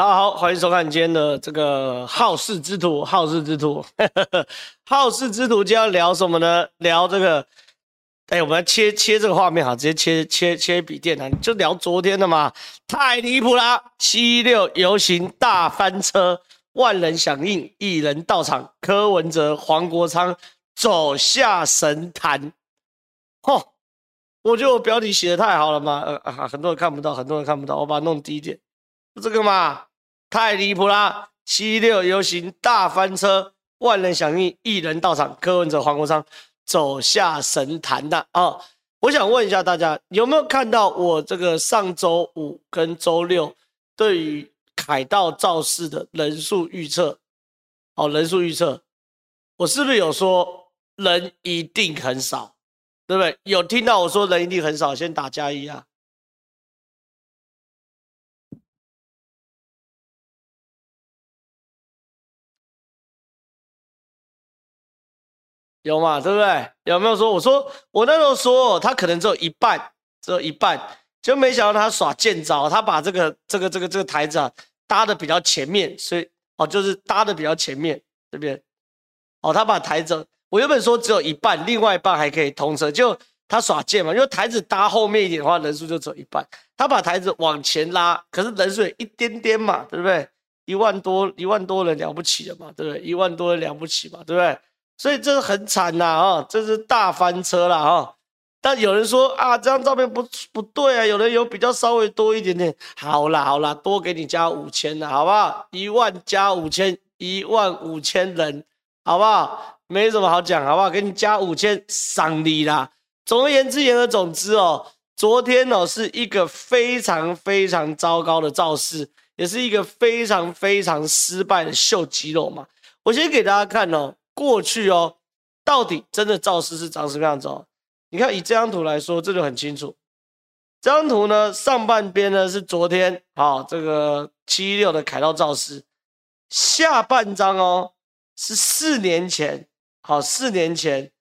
大家好，欢迎收看今天的这个好事之徒，好事之徒，好事之徒，今天要聊什么呢？聊这个，哎，我们来切切这个画面哈，直接切切切笔电啊，就聊昨天的嘛，太离谱啦！七六游行大翻车，万人响应，一人到场，柯文哲、黄国昌走下神坛，嚯！我觉得我标题写的太好了嘛，呃啊，很多人看不到，很多人看不到，我把它弄低一点。这个嘛，太离谱啦！七六游行大翻车，万人响应，一人到场，柯文哲、黄国昌走下神坛的啊、我想问一下大家，有没有看到我这个上周五跟周六对于凯道造势的人数预测？哦，人数预测，我是不是有说人一定很少？对不对？有听到我说人一定很少，先打加一啊！有嘛？对不对？有没有说？我说我那时候说他可能只有一半，只有一半，就没想到他耍贱招，他把这个这个这个这个台子啊搭的比较前面，所以哦就是搭的比较前面这边，哦他把台子。我原本说只有一半，另外一半还可以通车，就他耍贱嘛，因为台子搭后面一点的话，人数就只有一半。他把台子往前拉，可是人数也一点点嘛，对不对？一万多，一万多人了不起了嘛，对不对？一万多人了不起嘛，对不对？所以这是很惨呐啊，这是大翻车了啊！但有人说啊，这张照片不不对啊，有人有比较稍微多一点点，好啦好啦，多给你加五千了，好不好？一万加五千，一万五千人，好不好？没什么好讲，好不好？给你加五千，赏你啦。总而言之，言而总之哦，昨天哦是一个非常非常糟糕的造势，也是一个非常非常失败的秀肌肉嘛。我先给大家看哦，过去哦，到底真的造势是长什么样子哦？你看以这张图来说，这就很清楚。这张图呢，上半边呢是昨天啊、这个七一六的凯道造势，下半张哦是四年前。好，四年前，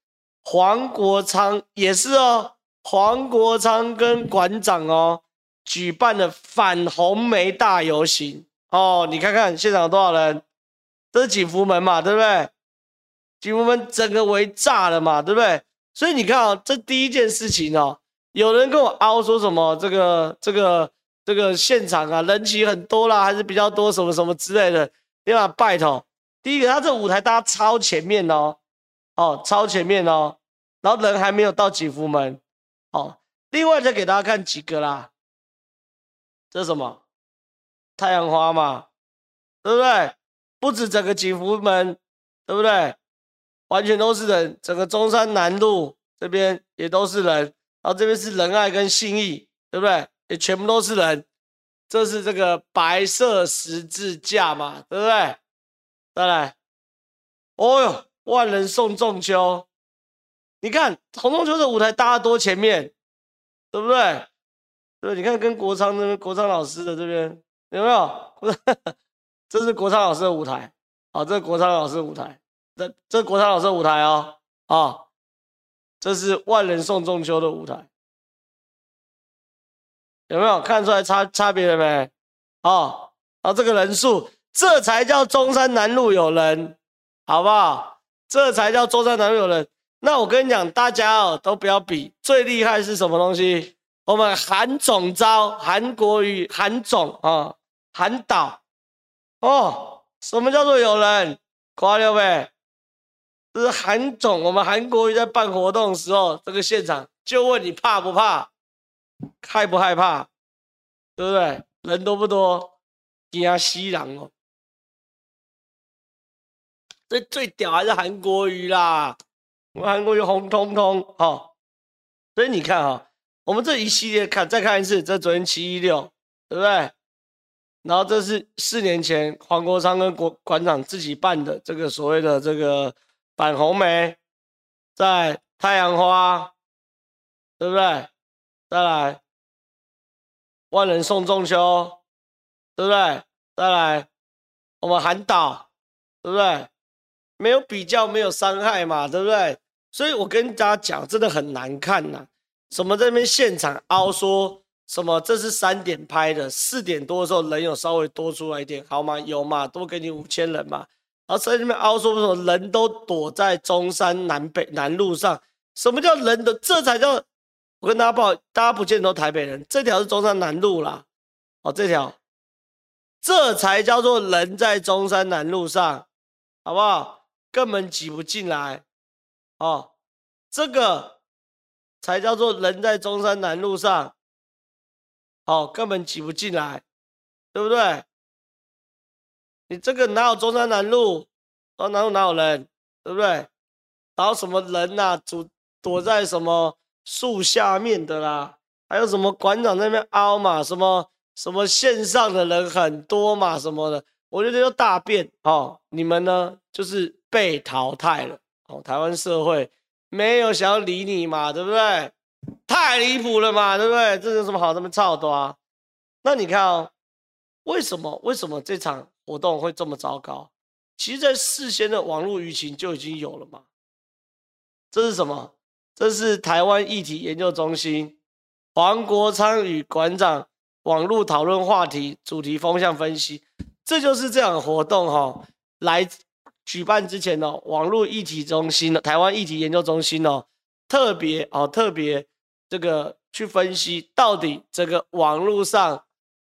黄国昌也是哦，黄国昌跟馆长哦，举办的反红梅大游行哦，你看看现场有多少人？这是景福门嘛，对不对？景福门整个围炸了嘛，对不对？所以你看啊、哦，这第一件事情哦，有人跟我凹说什么这个这个这个现场啊，人气很多啦，还是比较多什么什么之类的，对吧？拜托，第一个他这舞台搭超前面哦。哦，超前面哦，然后人还没有到景福门，哦，另外再给大家看几个啦，这是什么？太阳花嘛，对不对？不止整个景福门，对不对？完全都是人，整个中山南路这边也都是人，然后这边是仁爱跟信义，对不对？也全部都是人，这是这个白色十字架嘛，对不对？再来，哦哟。万人送仲秋，你看红中秋的舞台搭得多前面，对不对？对，你看跟国昌那边，国昌老师的这边有没有？这是国昌老师的舞台，好，这是国昌老师的舞台，这这国昌老师的舞台哦，啊，这是万人送中秋的舞台，有没有看出来差差别了没？哦，啊，这个人数，这才叫中山南路有人，好不好？这才叫中山南路有人。那我跟你讲，大家哦都不要比，最厉害是什么东西？我们韩总招，韩国瑜，韩总啊，韩导哦，什么叫做有人？夸了呗，这是韩总，我们韩国瑜在办活动的时候，这个现场就问你怕不怕，害不害怕，对不对？人多不多？惊死人哦。这最屌还是韩国瑜啦，我们韩国瑜红彤彤哈，所以你看哈，我们这一系列看再看一次，这昨天七一六，对不对？然后这是四年前黄国昌跟国馆长自己办的这个所谓的这个反红梅，在太阳花，对不对？再来万人送中秋，对不对？再来我们喊倒，对不对？没有比较，没有伤害嘛，对不对？所以我跟大家讲，真的很难看呐。什么在那边现场凹说什么这是三点拍的，四点多的时候人有稍微多出来一点，好吗？有嘛？多给你五千人嘛。然后在那边凹说什么人都躲在中山南北南路上，什么叫人的？这才叫我跟大家报，大家不见得都台北人，这条是中山南路啦，哦，这条，这才叫做人在中山南路上，好不好？根本挤不进来，哦，这个才叫做人在中山南路上，哦，根本挤不进来，对不对？你这个哪有中山南路？中山南路哪有人？对不对？然后什么人呐、啊？躲躲在什么树下面的啦？还有什么馆长那边凹嘛？什么什么线上的人很多嘛？什么的？我觉得就大变哦。你们呢，就是被淘汰了哦。台湾社会没有想要理你嘛？对不对？太离谱了嘛？对不对？这有什么好这么操的啊？那你看哦，为什么？为什么这场？活动会这么糟糕？其实，在事先的网络舆情就已经有了嘛。这是什么？这是台湾议题研究中心黄国昌与馆长网络讨论话题主题风向分析。这就是这样的活动哈、哦。来举办之前呢、哦，网络议题中心的台湾议题研究中心哦，特别哦，特别这个去分析到底这个网络上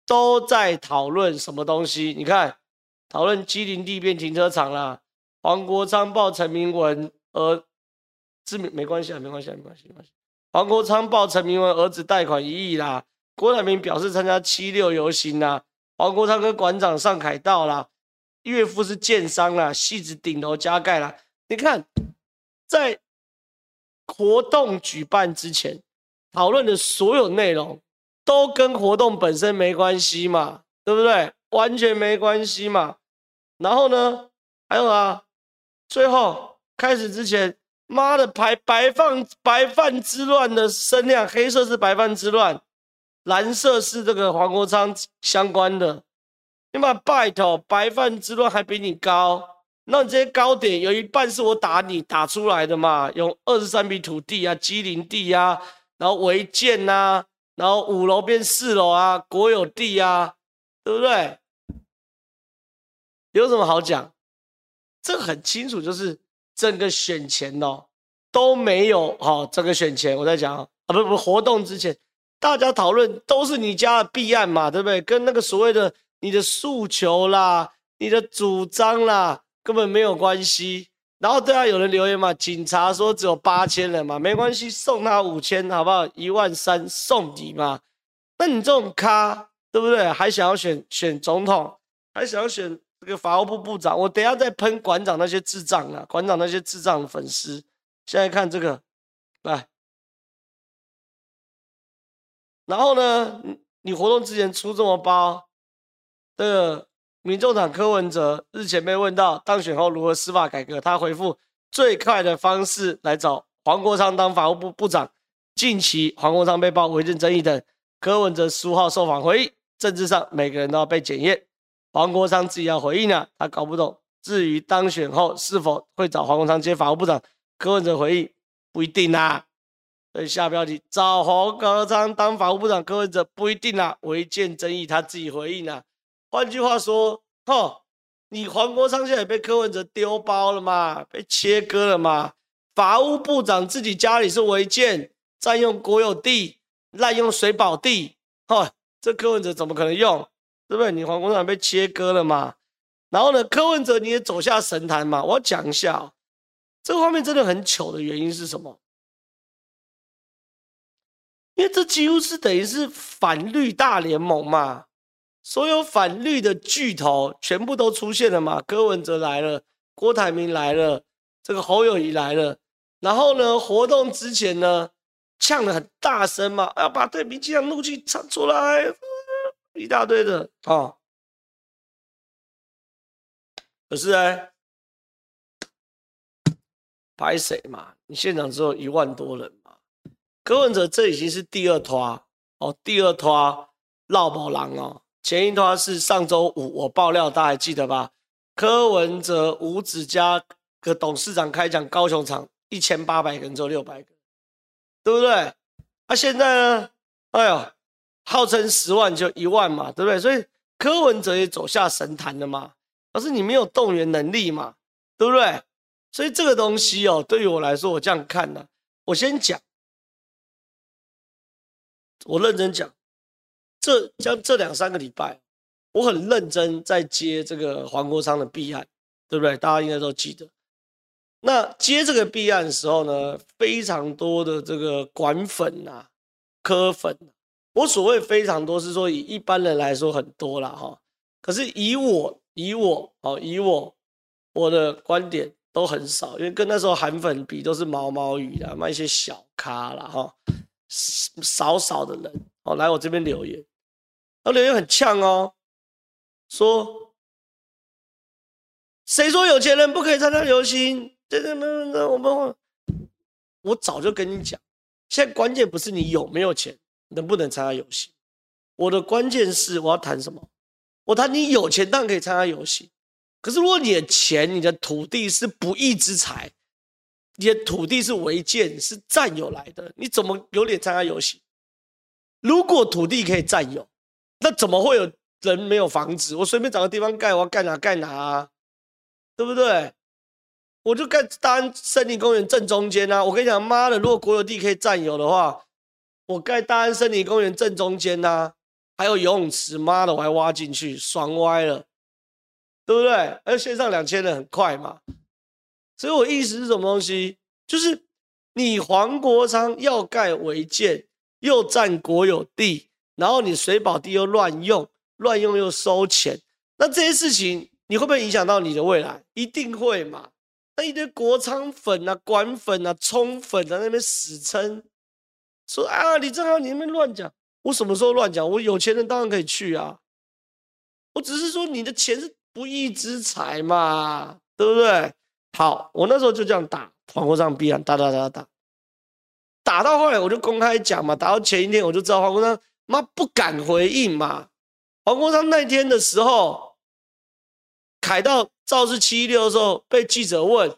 都在讨论什么东西？你看。讨论机林地变停车场啦，黄国昌报陈明文儿子没关系啊，没关系啊，没关系，没关系。黄国昌报陈明文儿子贷款一亿啦，郭台铭表示参加七六游行啦，黄国昌跟馆长上凯道啦，岳父是建商啦，戏子顶楼加盖啦。你看，在活动举办之前讨论的所有内容，都跟活动本身没关系嘛，对不对？完全没关系嘛。然后呢，还有啊，最后开始之前，妈的排白饭白饭之乱的声量，黑色是白饭之乱，蓝色是这个黄国昌相关的。你把拜托，白饭之乱还比你高，那你这些高点有一半是我打你打出来的嘛？用二十三笔土地啊，机林地啊，然后违建啊，然后五楼变四楼啊，国有地啊，对不对？有什么好讲？这个很清楚，就是整个选前哦都没有好、哦。整个选前我在讲啊，不不，活动之前大家讨论都是你家的弊案嘛，对不对？跟那个所谓的你的诉求啦、你的主张啦根本没有关系。然后对啊，有人留言嘛，警察说只有八千人嘛，没关系，送他五千好不好？一万三送你嘛。那你这种咖对不对？还想要选选总统，还想要选？这个法务部部长，我等下再喷馆长那些智障啊！馆长那些智障的粉丝，现在看这个，来，然后呢，你活动之前出这么包，这个民众党柯文哲日前被问到当选后如何司法改革，他回复最快的方式来找黄国昌当法务部部长。近期黄国昌被曝违建争议等，柯文哲十五号受访回应，政治上每个人都要被检验。黄国昌自己要回应呢，他搞不懂。至于当选后是否会找黄国昌接法务部长，柯文哲回应不一定啦。所以下标题找黄国昌当法务部长，柯文哲不一定啦。违建争议他自己回应啊。换句话说，吼，你黄国昌现在也被柯文哲丢包了嘛，被切割了嘛。法务部长自己家里是违建，占用国有地，滥用水保地，吼，这柯文哲怎么可能用？对不对？你黄国昌被切割了嘛？然后呢，柯文哲你也走下神坛嘛？我要讲一下哦，这个画面真的很糗的原因是什么？因为这几乎是等于是反绿大联盟嘛，所有反绿的巨头全部都出现了嘛。柯文哲来了，郭台铭来了，这个侯友宜来了。然后呢，活动之前呢，呛得很大声嘛，要把对民进党怒气唱出来。一大堆的啊、可是呢，拍谁嘛？你现场只有一万多人嘛？柯文哲这已经是第二拖哦，第二拖落跑狼哦。前一拖是上周五我爆料，大家还记得吧？柯文哲吴子嘉个董事长开讲高雄场一千八百个人，只有六百个，对不对？那、啊、现在呢？哎呦！号称十万就一万嘛，对不对？所以柯文哲也走下神坛了嘛，可是你没有动员能力嘛，对不对？所以这个东西哦，对于我来说，我这样看呢、我先讲，我认真讲，这将这两三个礼拜，我很认真在接这个黄国昌的弊案，对不对？大家应该都记得。那接这个弊案的时候呢，非常多的这个管粉啊、柯粉，我所谓非常多是说以一般人来说很多了哈，可是以我以我哦以我我的观点。都很少，因为跟那时候韩粉比都是毛毛雨啦，卖一些小咖啦。哈，少少的人哦来我这边留言，那留言很呛哦，说谁说有钱人不可以参加游行？这这那那我们我早就跟你讲，现在关键不是你有没有钱，能不能参加游行，我的关键是我要谈什么？我谈你有钱当然可以参加游行。可是，如果你的钱、你的土地是不义之财，你的土地是违建、是占有来的，你怎么有脸参加游行？如果土地可以占有，那怎么会有人没有房子？我随便找个地方盖，我要盖哪盖哪啊，对不对？我就盖大安森林公园正中间啊！我跟你讲，妈的，如果国有地可以占有的话，我盖大安森林公园正中间啊，还有游泳池，妈的，我还挖进去，爽歪了。对不对？而线上两千人很快嘛，所以我意思是什么东西？就是你黄国昌要盖违建，又占国有地，然后你水保地又乱用，乱用又收钱，那这些事情你会不会影响到你的未来？一定会嘛？那一堆国昌粉啊、管粉啊、冲粉啊，在那边死撑，说啊，李正皓你那边乱讲，我什么时候乱讲？我有钱人当然可以去啊，我只是说你的钱是。不义之财嘛，对不对？好，我那时候就这样打黄国昌弊案，打打打打，打到后来我就公开讲嘛，打到前一天我就知道黄国昌妈不敢回应嘛。黄国昌那天的时候，凯到肇事七一六的时候被记者问，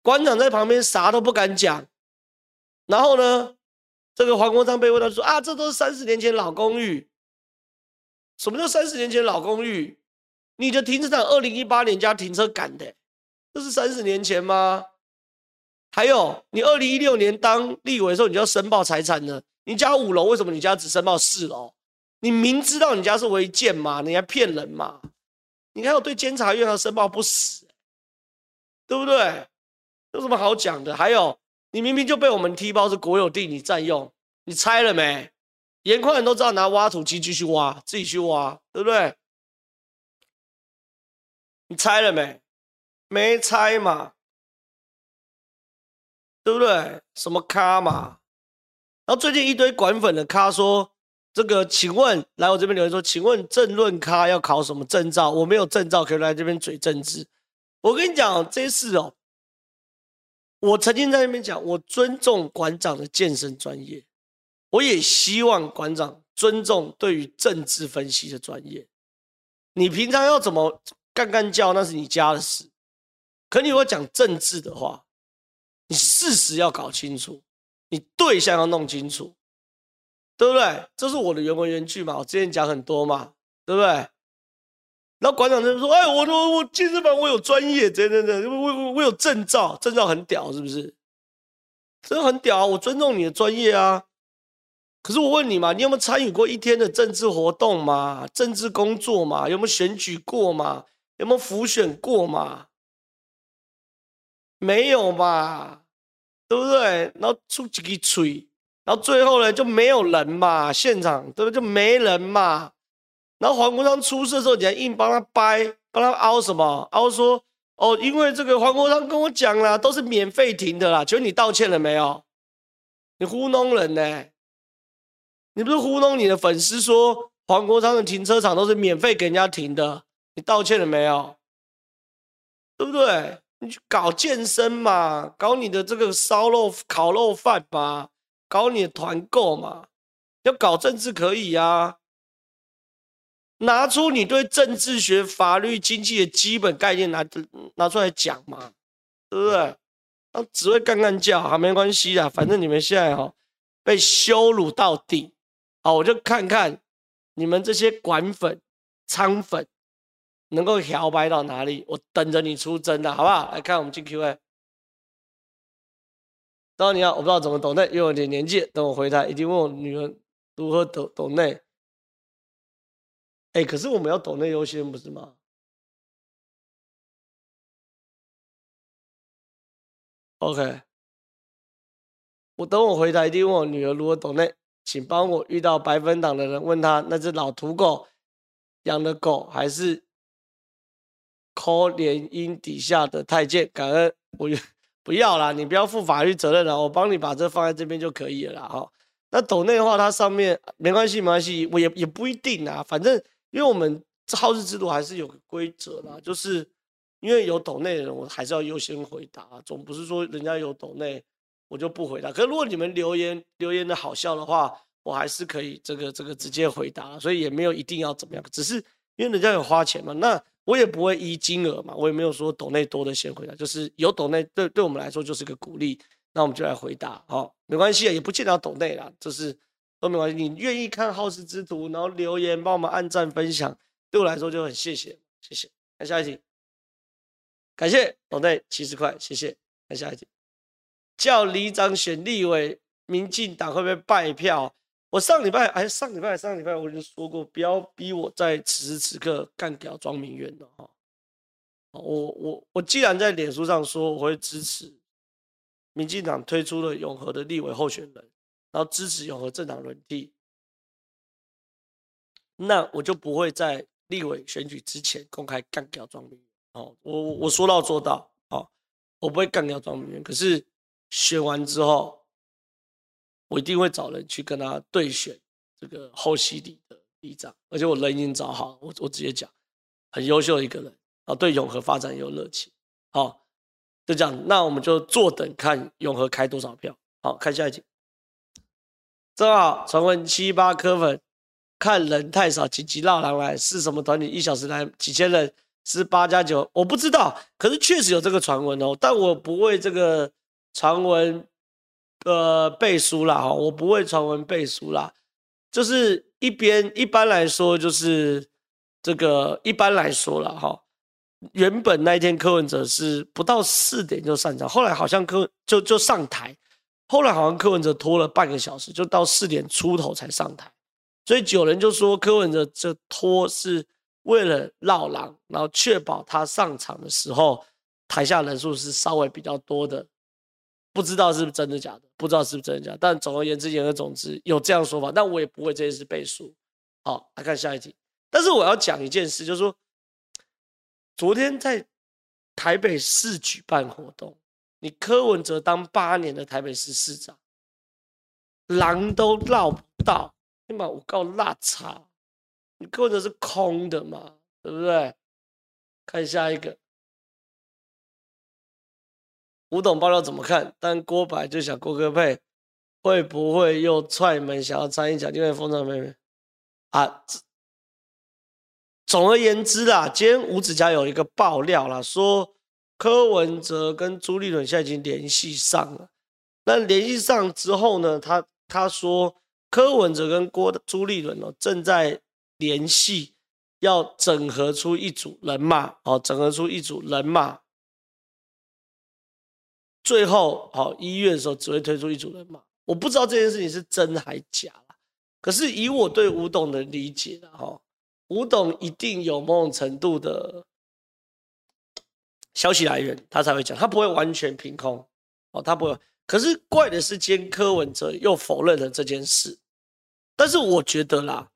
馆长在旁边啥都不敢讲，然后呢，这个黄国昌被问到说啊，这都是三十年前老公寓，什么叫三十年前老公寓？你的停车场二零一八年加停车杆的，这是三十年前吗？还有，你二零一六年当立委的时候，你就要申报财产了。你家五楼，为什么你家只申报四楼？你明知道你家是违建嘛，你还骗人嘛？你还有对监察院要申报不死，对不对？有什么好讲的？还有，你明明就被我们踢爆是国有地，你占用，你拆了没？颜宽恒都知道拿挖土机继续挖，自己去挖，对不对？你拆了没？没拆嘛，对不对？什么咖嘛？然后最近一堆管粉的咖说：“这个，请问来我这边留言说，请问政论咖要考什么证照？我没有证照，可以来这边嘴政治。我跟你讲这事哦，我曾经在那边讲，我尊重馆长的健身专业，我也希望馆长尊重对于政治分析的专业。你平常要怎么？”干干叫那是你家的事，可你如果讲政治的话，你事实要搞清楚，你对象要弄清楚，对不对？这是我的原文原句嘛，我之前讲很多嘛，对不对？然后馆长就说：“哎，我我我健身房我有专业，真的真，我我我有证照，证照很屌，是不是？真的很屌啊，我尊重你的专业啊。可是我问你嘛，你有没有参与过一天的政治活动嘛？政治工作嘛？有没有选举过嘛？”有没有辅选过嘛？没有嘛，对不对？然后出几个锤，然后最后呢就没有人嘛，现场对不对？就没人嘛。然后黄国昌出事的时候，你还硬帮他掰，帮他凹什么？凹说哦，因为这个黄国昌跟我讲啦，都是免费停的啦。请问你道歉了没有？你糊弄人呢、你不是糊弄你的粉丝说黄国昌的停车场都是免费给人家停的？你道歉了没有？对不对？你去搞健身嘛，搞你的这个烧肉烤肉饭嘛，搞你的团购嘛。要搞政治可以啊，拿出你对政治学、法律、经济的基本概念拿拿出来讲嘛，对不对？那只会干干叫，好，没关系啊，反正你们现在哈被羞辱到底，好，我就看看你们这些管粉、仓粉能够摇摆到哪里，我等着你出征的，好不好？来看我们进 Q&A。当然你好，我不知道怎么抖内，因为我有点年纪，等我回台一定问我女儿如何抖抖内。哎，可是我们要抖内优先不是吗？OK，我等我回台一定问我女儿如何抖内，请帮我遇到白粉党的人问他，那只老土狗养的狗还是抠联姻底下的太监？感恩我。不要啦，你不要负法律责任了，我帮你把这放在这边就可以了啦。哈。那抖内的话，它上面没关系，没关系，我也也不一定啊。反正因为我们好事之徒还是有个规则啦，就是因为有抖内的人，我还是要优先回答，总不是说人家有抖内我就不回答。可是如果你们留言留言的好笑的话，我还是可以这个这个直接回答，所以也没有一定要怎么样，只是因为人家有花钱嘛，那。我也不会依金额嘛，我也没有说抖内多的先回答，就是有抖内对对我们来说就是个鼓励，那我们就来回答，好，没关系啊，也不见得要抖内啦，就是都没关系，你愿意看好事之徒，然后留言帮我们按赞分享，对我来说就很谢谢，谢谢。看下一题，感谢抖内七十块，谢谢。看下一题，叫李长选立委，民进党会不会败票？我上礼拜哎，上礼拜上礼拜我已经说过，不要逼我在此时此刻干掉庄明远了哈。我我我既然在脸书上说我会支持民进党推出了永和的立委候选人，然后支持永和政党轮替，那我就不会在立委选举之前公开干掉庄明渊。哦，我我说到做到，哦，我不会干掉庄明渊。可是选完之后。我一定会找人去跟他对选这个后溪里的里长，而且我人已经找好，我我直接讲，很优秀的一个人啊，对永和发展有热情，好，就这样，那我们就坐等看永和开多少票，好，看下一集。正好传闻七八颗粉，看人太少，紧急绕狼来，是什么团体？一小时来几千人，是八加九，我不知道，可是确实有这个传闻哦，但我不为这个传闻。呃，背书啦哈，我不为传闻背书啦，就是一边一般来说就是这个一般来说了哈，原本那一天柯文哲是不到四点就上场，后来好像柯就就上台，后来好像柯文哲拖了半个小时，就到四点出头才上台，所以有人就说柯文哲这拖是为了绕狼，然后确保他上场的时候台下人数是稍微比较多的。不知道是不是真的假的，不知道是不是真的假的，但总而言之，言而总之有这样说法，但我也不会这件事背书。好，来看下一题。但是我要讲一件事，就是说，昨天在台北市举办活动，你柯文哲当八年的台北市市长，狼都绕不到，你把我告辣茶，你柯文哲是空的嘛，对不对？看下一个。吴董爆料怎么看？但郭白就想郭哥配，会不会又踹门想要参与奖金会封场妹妹啊？总而言之啦，今天吴子嘉有一个爆料啦，说柯文哲跟朱立伦现在已经联系上了。那联系上之后呢，他他说柯文哲跟郭朱立伦哦正在联系，要整合出一组人马哦，整合出一组人马。最后，好一月的时候只会推出一组人马，我不知道这件事情是真还假。可是以我对吴董的理解的哈，吴董一定有某种程度的消息来源，他才会讲，他不会完全凭空哦，他不会。可是怪的是，今天柯文哲又否认了这件事。但是我觉得啦，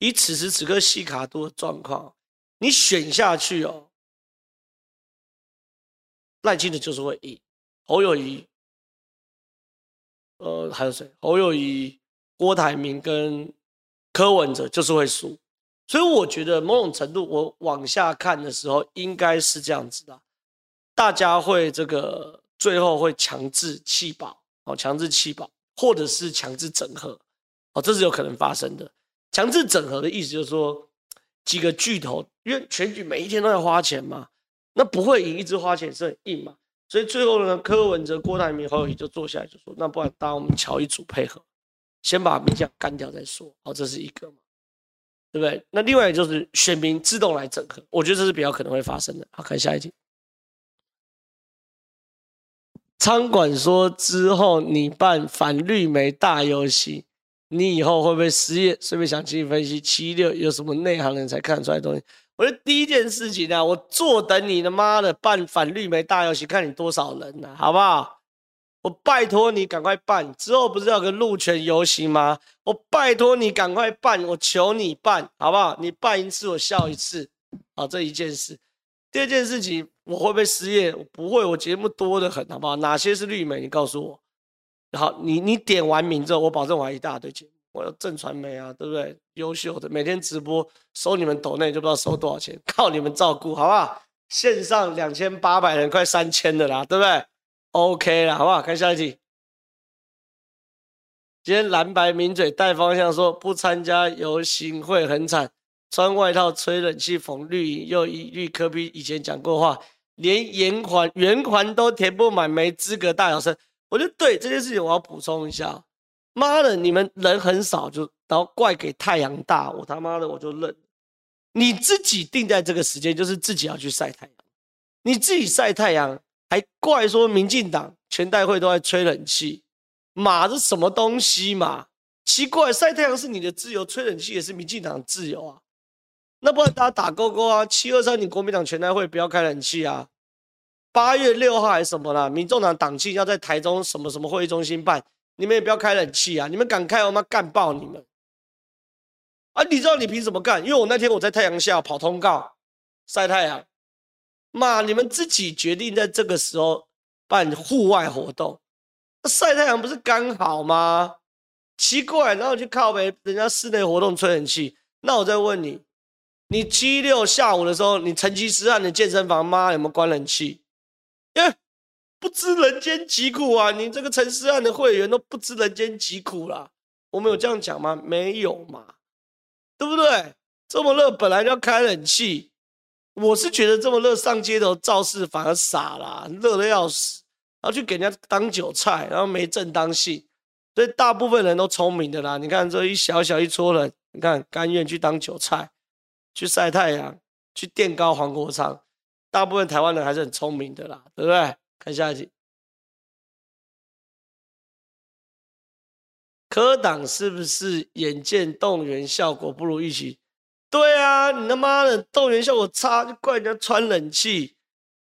以此时此刻西卡多的状况，你选下去哦，赖清德就是会赢。侯友谊，呃，还有谁？侯友谊、郭台铭跟柯文哲就是会输，所以我觉得某种程度，我往下看的时候，应该是这样子的，大家会这个最后会强制弃保，哦，强制弃保，或者是强制整合，哦，这是有可能发生的。强制整合的意思就是说，几个巨头，因为选举每一天都要花钱嘛，那不会赢，一直花钱是很硬嘛。所以最后呢，柯文哲、郭台铭、侯友宜就坐下来就说：“那不然，当我们乔一组配合，先把民进干掉再说。好，这是一个嘛，对不对？那另外就是选民自动来整合，我觉得这是比较可能会发生的。好，看下一题。仓管说之后你办反绿媒大游行，你以后会不会失业？顺便想请你分析七六有什么内行人才看出来东西。我觉得第一件事情呢、啊，我坐等你的妈的办反绿媒大游行，看你多少人呢、好不好？我拜托你赶快办，之后不是要个路权游行吗？我拜托你赶快办，我求你办，好不好？你办一次我笑一次，好，这一件事。第二件事情，我会不会失业？不会，我节目多得很，好不好？哪些是绿媒？你告诉我。好，你你点完名之后，我保证我还一大堆节目。我有正传媒啊，对不对？优秀的，每天直播收你们抖内就不知道收多少钱，靠你们照顾，好不好？线上两千八百人，快三千的啦，对不对？OK 了，好不好？看下一题。今天蓝白名嘴带方向说不参加游行会很惨，穿外套吹冷气缝绿营，又一律柯比以前讲过话，连圆环圆环都填不满，没资格大小声。我觉得对这件事情，我要补充一下。妈的，你们人很少，就然后怪给太阳大，我他妈的我就认。你自己定在这个时间，就是自己要去晒太阳。你自己晒太阳，还怪说民进党全代会都在吹冷气，马是什么东西嘛？奇怪，晒太阳是你的自由，吹冷气也是民进党的自由啊。那不然大家打勾勾啊，七二三，你国民党全代会不要开冷气啊。八月六号还是什么啦？民众党党庆要在台中什么什么会议中心办。你们也不要开冷气啊！你们敢开，我妈干爆你们！啊，你知道你凭什么干？因为我那天我在太阳下跑通告晒太阳，妈，你们自己决定在这个时候办户外活动，那晒太阳不是刚好吗？奇怪，然后去靠呗人家室内活动吹冷气，那我再问你，你七六下午的时候，你成吉思汗的健身房妈有没有关冷气？耶！不知人间疾苦啊！你这个陈思翰的会员都不知人间疾苦啦。我们有这样讲吗？没有嘛，对不对？这么热，本来就要开冷气。我是觉得这么热上街头造势反而傻啦，热的要死，然后去给人家当韭菜，然后没正当性。所以大部分人都聪明的啦。你看这一小小一撮人，你看甘愿去当韭菜，去晒太阳，去垫高黄国昌。大部分台湾人还是很聪明的啦，对不对？看下一集，柯党是不是眼见动员效果不如预期？对啊，你他妈的动员效果差，就怪人家穿冷气。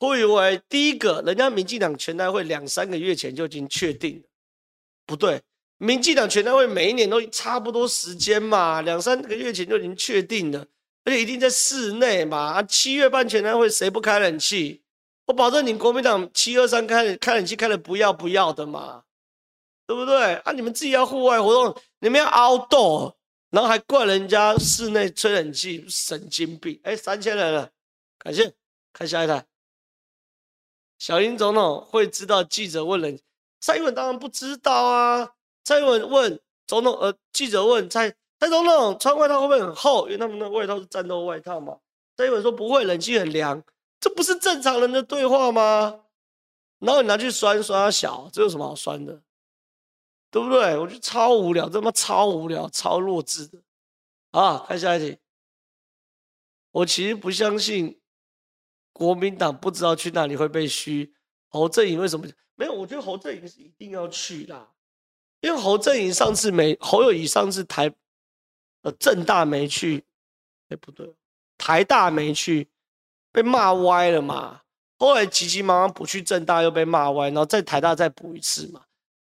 我以为第一个，人家民进党全代会两三个月前就已经确定了，不对，民进党全代会每一年都差不多时间嘛，两三个月前就已经确定了，而且一定在室内嘛。啊，七月办全代会，谁不开冷气？我保证你国民党七二三开开冷气开的不要不要的嘛，对不对啊？你们自己要户外活动，你们要 outdoor，然后还怪人家室内吹冷气，神经病！哎，三千人了，感谢。看下一台，小英总统会知道记者问人，蔡英文当然不知道啊。蔡英文问总统，呃，记者问蔡蔡总统穿外套会不会很厚？因为他们的外套是战斗外套嘛。蔡英文说不会，冷气很凉。这不是正常人的对话吗？然后你拿去酸酸小，这有什么好酸的？对不对？我觉得超无聊，这他妈超无聊，超弱智的。啊，看下一题。我其实不相信国民党不知道去哪里会被嘘。侯振颖为什么没有？我觉得侯振颖是一定要去啦，因为侯振颖上次没，侯友宜上次台呃政大没去，哎不对，台大没去。被骂歪了嘛？后来急急忙忙补去政大，又被骂歪，然后在台大再补一次嘛。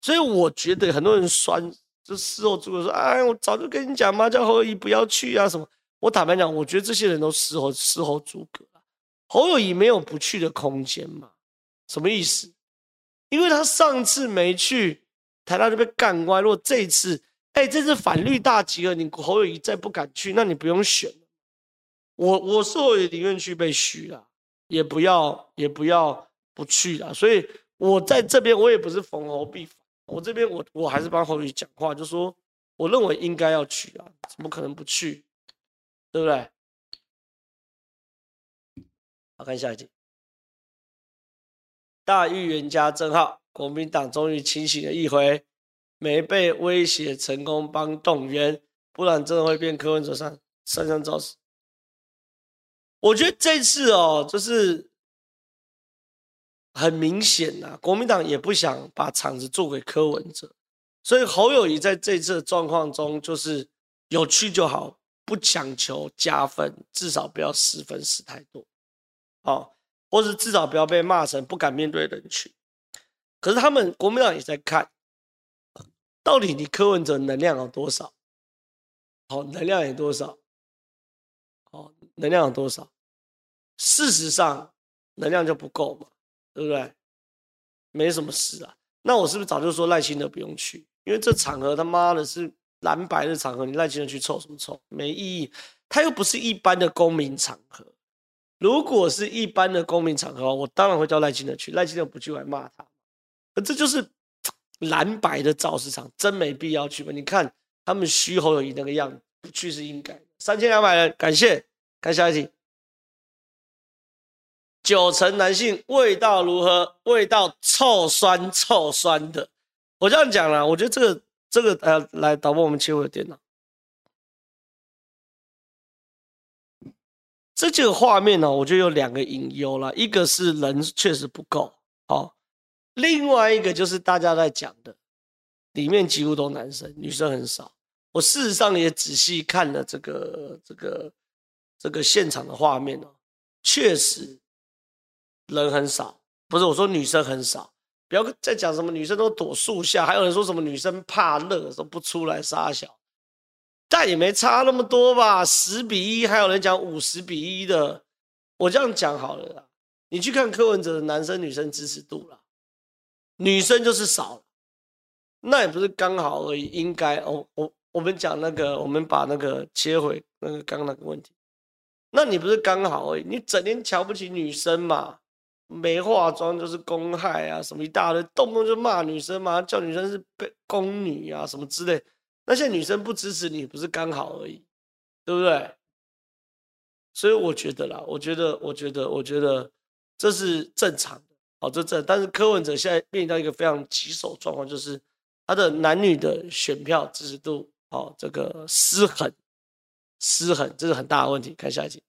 所以我觉得很多人酸，就事后诸葛说：“哎，我早就跟你讲嘛，叫侯友宜不要去啊什么。”我坦白讲，我觉得这些人都事后事后诸葛。侯友宜没有不去的空间嘛？什么意思？因为他上次没去，台大就被干歪。如果这次，哎，这是反绿大集合，你侯友宜再不敢去，那你不用选。我我是我也宁愿去被嘘了，也不要也不要不去了。所以我在这边我也不是逢侯必反，我这边我我还是帮侯友宜讲话，就说我认为应该要去啊，怎么可能不去？对不对？好，看下一集，大预言家郑浩，国民党终于清醒了一回。没被威胁成功帮动员，不然真的会变柯文哲上上上造势。我觉得这次哦，就是很明显呐，国民党也不想把场子做给柯文哲，所以侯友谊在这次的状况中就是有趣就好，不强求加分，至少不要失分失太多，好，或是至少不要被骂成不敢面对人群。可是他们国民党也在看。到底你柯文哲能量有多少？好，能量有多少？好，能量有多少？事实上，能量就不够嘛，对不对？没什么事啊。那我是不是早就说赖清德不用去？因为这场合他妈的是蓝白的场合，你赖清德去凑什么凑？没意义。他又不是一般的公民场合。如果是一般的公民场合，我当然会叫赖清德去。赖清德不去，我还骂他。可这就是。蓝白的造市场真没必要去吧？你看他们虚侯友宜那个样子，不去是应该。三千两百人，感谢。看下一题，九成男性味道如何？味道臭酸臭酸的。我这样讲了，我觉得这个这个呃，来导播我们切我的电脑。这几个画面呢，我觉得有两个隐忧了，一个是人确实不够，好。另外一个就是大家在讲的，里面几乎都男生，女生很少。我事实上也仔细看了这个这个这个现场的画面哦，确实人很少。不是我说女生很少，不要再讲什么女生都躲树下，还有人说什么女生怕热，说不出来杀小，但也没差那么多吧？十比一，还有人讲五十比一的。我这样讲好了啦，你去看柯文哲的男生女生支持度啦。女生就是少，那也不是刚好而已，应该哦。我我们讲那个，我们把那个切回那个刚刚那个问题，那你不是刚好而已？你整天瞧不起女生嘛？没化妆就是公害啊，什么一大堆，动不动就骂女生嘛，叫女生是被宫女啊，什么之类。那些女生不支持你，不是刚好而已，对不对？所以我觉得啦，我觉得，我觉得，我觉得这是正常。好，这这，但是柯文哲现在面临到一个非常棘手状况，就是他的男女的选票支持度，好，这个失衡，失衡，这是很大的问题。看下一集，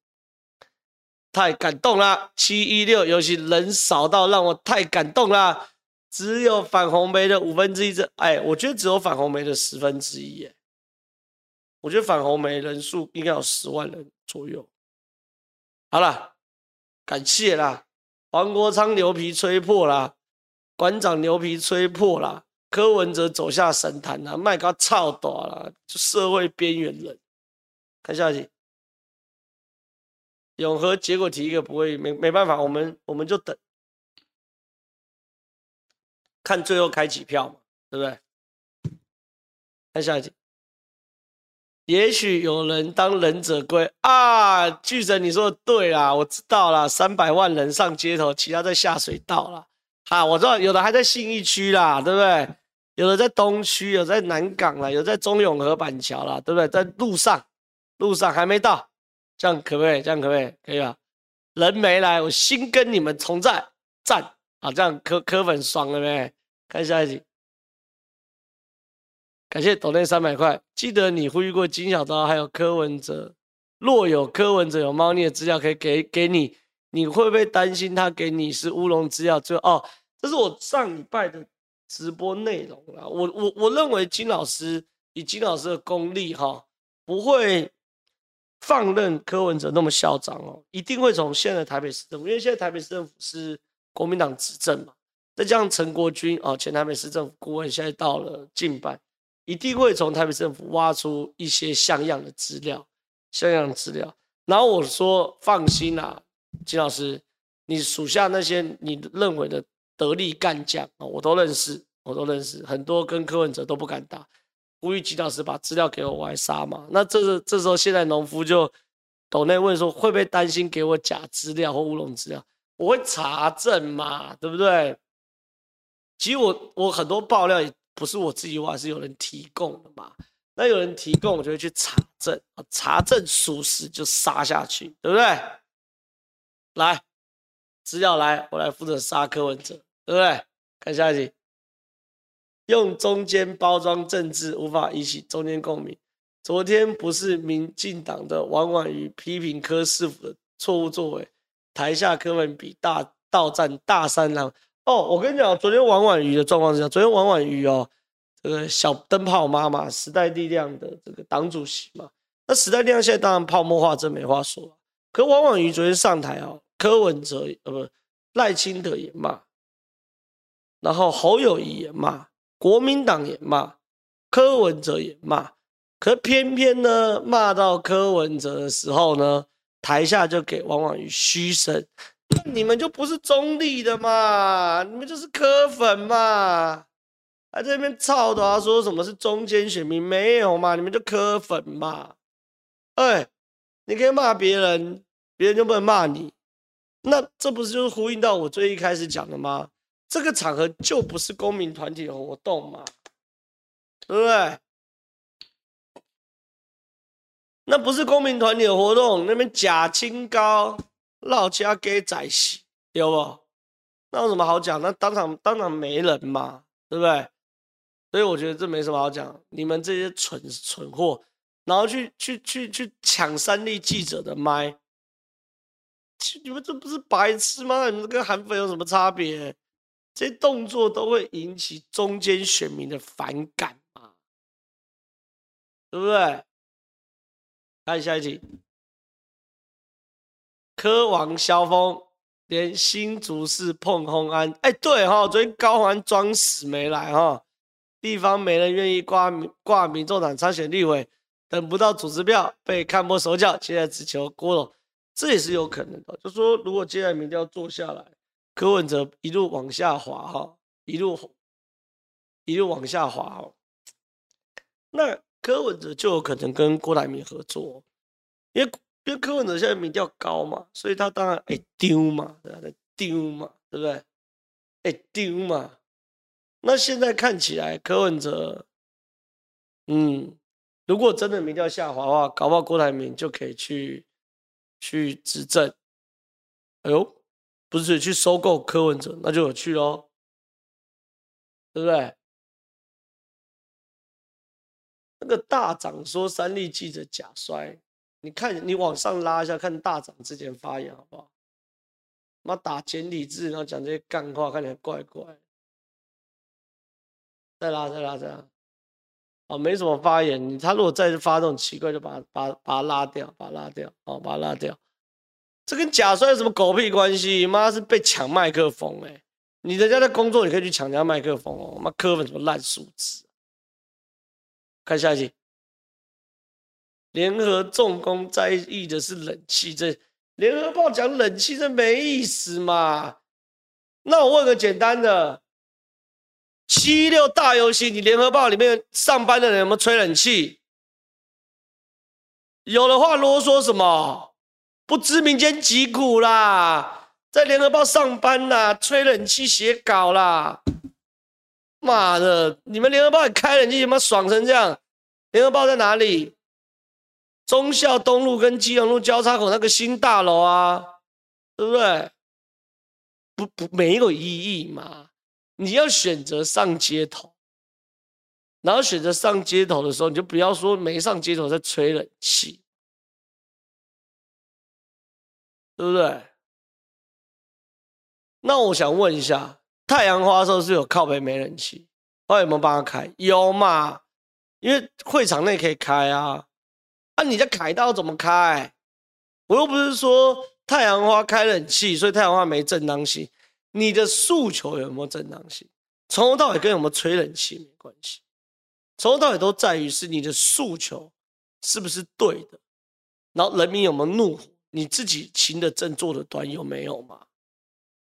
太感动了，七一六游戏人少到让我太感动了，只有反红梅的五分之一，这，哎，我觉得只有反红梅的十分之一，耶，我觉得反红梅人数应该有十万人左右。好了，感谢啦。黄国昌牛皮吹破了，馆长牛皮吹破了，柯文哲走下神坛了，麦克操大了，就社会边缘人。看下一题，永和结果题一个不会，没没办法，我们我们就等，看最后开几票嘛，对不对？看下一题。也许有人当忍者龟啊，巨神，你说的对啦，我知道啦，三百万人上街头，其他在下水道啦。啊，我知道有的还在信义区啦，对不对？有的在东区，有在南港啦，有在中永和板桥啦，对不对？在路上，路上还没到，这样可不可以？这样可不可以？可以吧？人没来，我心跟你们同在，赞啊！这样柯柯粉爽了没？看下一集。感谢抖内三百块，记得你呼吁过金小刀还有柯文哲，若有柯文哲有猫腻的资料可以给给你，你会不会担心他给你是乌龙资料？就哦，这是我上礼拜的直播内容啦。我我我认为金老师以金老师的功力哈，不会放任柯文哲那么嚣张哦，一定会从现在台北市政府，因为现在台北市政府是国民党执政嘛，再加上陈国军哦，前台北市政府顾问现在到了近半。一定会从台北政府挖出一些像样的资料，像样的资料。然后我说放心啦、金老师，你属下那些你认为的得力干将啊，我都认识，我都认识，很多跟柯文哲都不敢打。呼吁金老师把资料给我，我还杀嘛？那这是这时候现在农夫就抖内问说，会不会担心给我假资料或乌龙资料？我会查证嘛，对不对？其实我我很多爆料也。不是我自己挖，是有人提供的嘛？那有人提供，我就会去查证，查证属实就杀下去，对不对？来，资料来，我来负责杀柯文哲，对不对？看下一集。用中间包装政治，无法引起中间共鸣。昨天不是民进党的王婉瑜批评柯师傅的错误作为，台下柯文比大到站大三郎。哦，我跟你讲，昨天王婉瑜的状况是这样，昨天王婉瑜哦，这个小灯泡妈妈，时代力量的这个党主席嘛，那时代力量现在当然泡沫化，真没话说。可王婉瑜昨天上台哦，柯文哲呃不赖清德也骂，然后侯友宜也骂，国民党也骂，柯文哲也骂。可偏偏呢，骂到柯文哲的时候呢，台下就给王婉瑜嘘声，你们就不是中立的嘛，你们就是柯粉嘛，还在那边操的，说什么是中间选民，没有嘛，你们就柯粉嘛，哎，你可以骂别人，别人就不能骂你，那这不是就是呼应到我最一开始讲的吗？这个场合就不是公民团体活动嘛，对不对？那不是公民团体的活动，那边假清高，老家给宰死，有不？那有什么好讲？那当场当场没人嘛，对不对？所以我觉得这没什么好讲。你们这些蠢蠢货，然后去去去去抢三立记者的麦，你们这不是白痴吗？你们跟韩粉有什么差别？这些动作都会引起中间选民的反感嘛，对不对？看下一集，柯王萧峰连新竹市碰轰安，哎、对哈，昨天高虹安装死没来哈，地方没人愿意挂挂民众党参选立委，等不到组织票被看破手脚，现在只求郭董，这也是有可能的。就说如果接下来民调做下来，柯文哲一路往下滑哈，一路一路往下滑哈，那。柯文哲就有可能跟郭台铭合作，因为因为柯文哲现在民调高嘛，所以他当然会丢嘛，对不对？丢嘛，对不对？会丢嘛。那现在看起来柯文哲，嗯，如果真的民调下滑的话，搞不好郭台铭就可以去去执政。哎呦，不是去收购柯文哲，那就有趣喽，对不对？那个大长说三立记者假摔，你看你往上拉一下，看大长之前发言好不好？妈打简体字，然后讲这些干话，看起来怪怪。再拉再拉再拉，哦，没什么发言。他如果再发这种奇怪，就把他把把他拉掉，把他拉掉，哦，把他拉掉。这跟假摔有什么狗屁关系？妈是被抢麦克风哎、你人家在工作，你可以去抢人家麦克风哦。妈磕粉什么烂素质？看下一集，联合重工在意的是冷气，这联合报讲冷气这没意思嘛？那我问个简单的，七六大游行，你联合报里面上班的人有没有吹冷气？有的话啰嗦什么？不知民间疾苦啦，在联合报上班啦，吹冷气写稿啦。妈的！你们联合报也开冷气，他妈爽成这样？联合报在哪里？忠孝东路跟基隆路交叉口那个新大楼啊，对不对？不不，没有意义嘛。你要选择上街头，然后选择上街头的时候，你就不要说没上街头在吹冷气，对不对？那我想问一下。太阳花的时候是有靠北没人气，后来有没有帮他开？有嘛？因为会场内可以开啊。啊，你的凯道怎么开？我又不是说太阳花开冷气，所以太阳花没正当性。你的诉求有没有正当性？从头到尾跟有没有吹冷气没关系，从头到尾都在于是你的诉求是不是对的，然后人民有没有怒火，你自己行得正坐得端有没有嘛？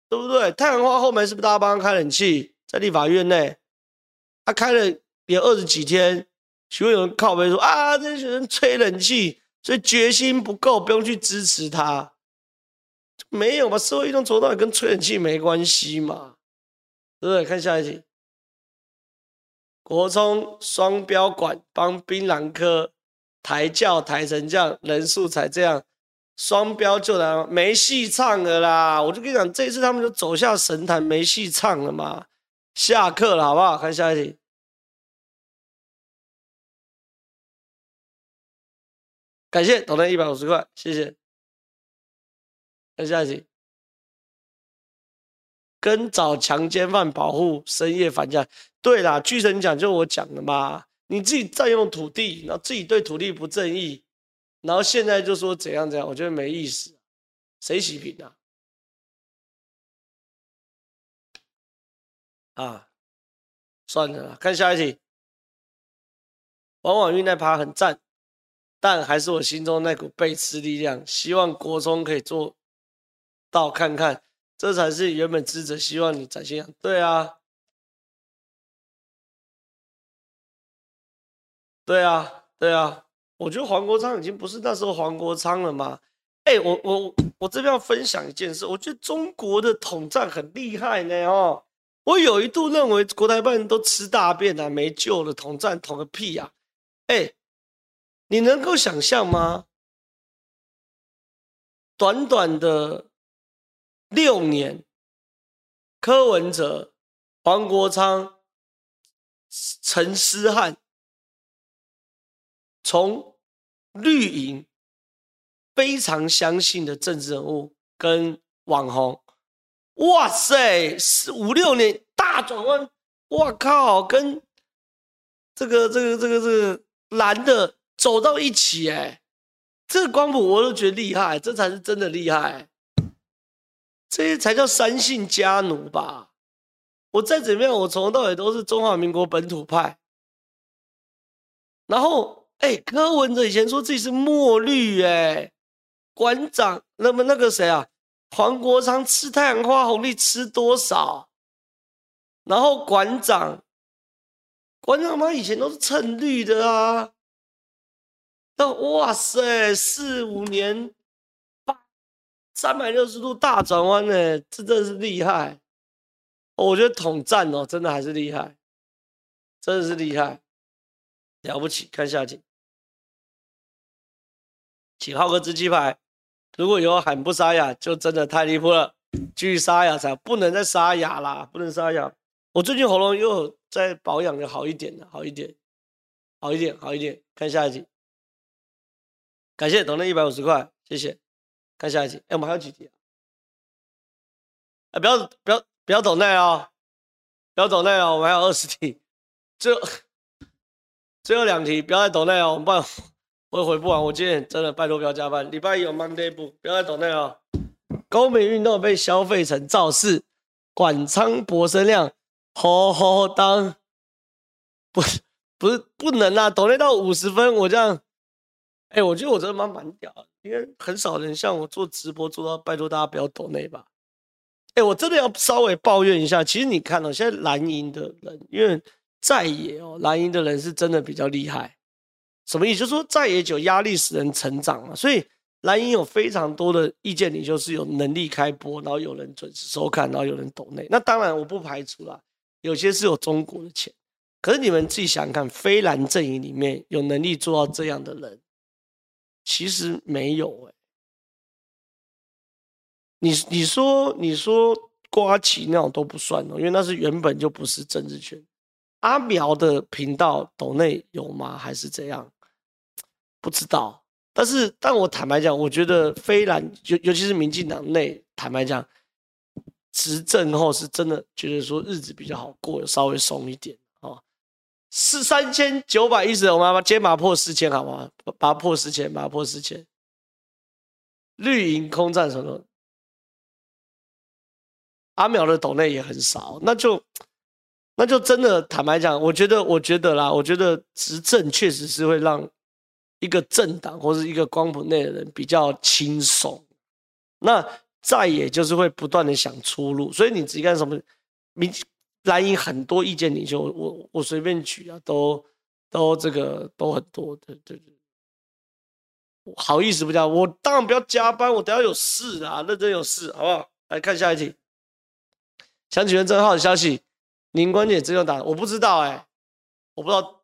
对不对？太阳花后面是不是大家帮他开冷气？在立法院内，他开了也二十几天，许会有人靠北说啊，这些人吹冷气，所以决心不够，不用去支持他。没有吧？社会运动走到跟吹冷气没关系嘛？对不对？看下一题，国中双标馆帮槟榔科抬轿抬成这样，人数才这样。双标就来没戏唱了啦！我就跟你讲，这一次他们就走下神坛，没戏唱了嘛。下课了，好不好？看下一题。感谢抖内一百五十块，谢谢。看下一题，跟找强奸犯保护，深夜返家。对啦，巨神讲就我讲的嘛，你自己占用土地，然后自己对土地不正义，然后现在就说怎样怎样，我觉得没意思。谁洗屏啊？啊，算了，看下一题。往往运那趴很赞，但还是我心中那股背刺力量。希望国中可以做到看看，这才是原本知者希望你展现。对啊，对啊，对啊。我觉得黄国昌已经不是那时候黄国昌了嘛。哎、我我我这边要分享一件事，我觉得中国的统战很厉害呢哦。我有一度认为国台办都吃大便啊，没救了，统战统个屁呀！哎，你能够想象吗？短短的六年，柯文哲、黄国昌、陈思翰，从绿营非常相信的政治人物跟网红。哇塞，四五六年大转弯，哇靠，跟这个这个这个这个蓝的走到一起，哎，这个光谱我都觉得厉害，这才是真的厉害，这些才叫三姓家奴吧？我再怎么样，我从头到尾都是中华民国本土派。然后，哎，柯文哲以前说自己是墨绿，哎，馆长，那么那个谁啊？黄国昌吃太阳花红利吃多少？然后馆长，馆长妈以前都是蹭绿的啊。那哇塞，四五年，三百六十度大转弯呢，这真的是厉害。我觉得统战哦，真的还是厉害，真的是厉害，了不起。看下集，请浩哥吃鸡排。如果以后喊不沙哑，就真的太离谱了。继续沙哑才不能再沙哑啦，不能沙哑。我最近喉咙又在保养的好一点了，好一点，好一点，好一点。看下一集，感谢抖内一百五十块，谢谢。看下一集，哎，我们还有几题啊？哎，不要不要不要抖内哦，不要抖内哦，我们还有二十题，最后最后两题，不要再抖内哦，我们办。我也回不完，我今天真的拜托不要加班。礼拜一有 Monday 不？不要再抖内了。高美运动被消费成造势，管仓博声量，好好当，不是不是不能啊！抖内到五十分，我这样，哎、我觉得我真的蛮蛮屌，因为很少人像我做直播做到拜托大家不要抖内吧。哎、欸，我真的要稍微抱怨一下，其实你看哦，现在蓝营的人，因为在野哦，蓝营的人是真的比较厉害。什么意思？就是说在野久压力使人成长嘛，所以蓝营有非常多的意见领袖是有能力开播，然后有人准时收看，然后有人抖内。那当然我不排除啦，有些是有中国的钱。可是你们自己想想看，非蓝阵营里面有能力做到这样的人，其实没有哎、你你说你说呱吉那种都不算哦，因为那是原本就不是政治圈。阿苗的频道抖内有吗？还是怎样？不知道，但是，但我坦白讲，我觉得非蓝，尤尤其是民进党内，坦白讲，执政后是真的觉得说日子比较好过，稍微松一点。是三千九百一十，我们把今天把它破四千，好吗？把它破四千，把它破四千。绿营空战什么？阿淼的抖内也很少，那就那就真的坦白讲，我觉得，我觉得啦，我觉得执政确实是会让。一个政党或是一个光谱内的人比较轻松，那再也就是会不断的想出路，所以你自己看什么民蓝营很多意见领袖，我我随便举啊，都都这个都很多，对对对，好意思不加，我当然不要加班，我等下有事啊，认真有事，好不好？来看下一题，想请问郑浩的消息，您观点真有答，我不知道哎、我不知道。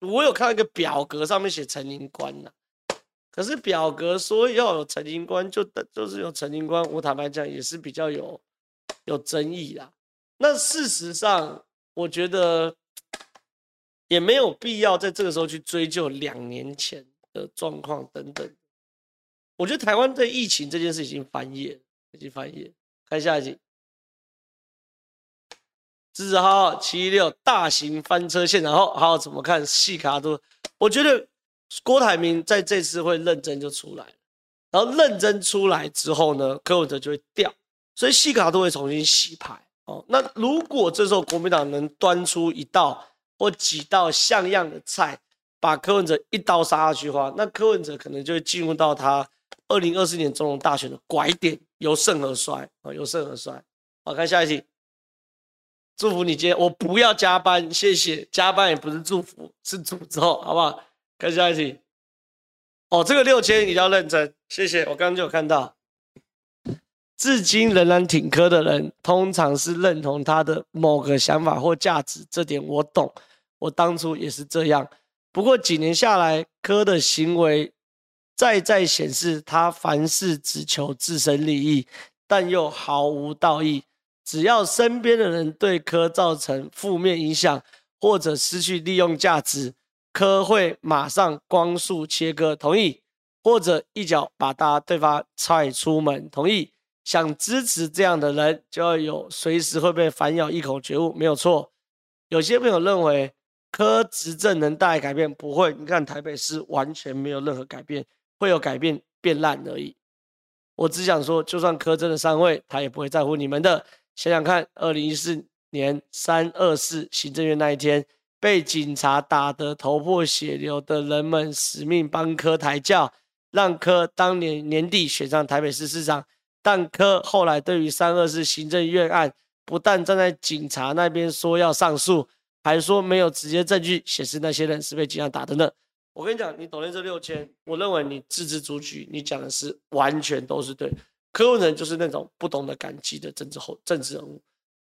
我有看一个表格，上面写陈林官呐，可是表格说要有陈林官，就就是有陈林官，我坦白讲也是比较有有争议啦。那事实上，我觉得也没有必要在这个时候去追究两年前的状况等等。我觉得台湾对疫情这件事已经翻页，已经翻页。看下一集，支持好好七一六大型翻车现场后，好好怎么看细卡都？我觉得郭台铭在这次会认真就出来，然后认真出来之后呢，柯文哲就会掉，所以细卡都会重新洗牌哦。那如果这时候国民党能端出一道或几道像样的菜，把柯文哲一刀杀下去的话，那柯文哲可能就会进入到他二零二四年总统大选的拐点。由盛而衰啊，由盛而衰。好，看下一题。祝福你今天，我不要加班，谢谢。加班也不是祝福，是诅咒，好不好？看下一题。哦，这个六千你要认真，谢谢。我刚刚就有看到，至今仍然挺柯的人，通常是认同他的某个想法或价值，这点我懂。我当初也是这样。不过几年下来，柯的行为。再再显示他凡事只求自身利益，但又毫无道义。只要身边的人对柯造成负面影响，或者失去利用价值，柯会马上光速切割，同意，或者一脚把他对方踹出门，同意。想支持这样的人，就要有随时会被反咬一口觉悟，没有错。有些朋友认为柯执政能带来改变，不会。你看台北市完全没有任何改变。会有改变，变烂而已。我只想说，就算柯真的上位，他也不会在乎你们的。想想看，二零一四年三二四行政院那一天，被警察打得头破血流的人们，死命帮柯抬轿，让柯当年年底选上台北市市长。但柯后来对于三二四行政院案，不但站在警察那边说要上诉，还说没有直接证据显示那些人是被警察打的呢。我跟你讲，你抖内这六千，我认为你字字珠玑，你讲的是完全都是对。柯文哲就是那种不懂得感激的政治后政治人物，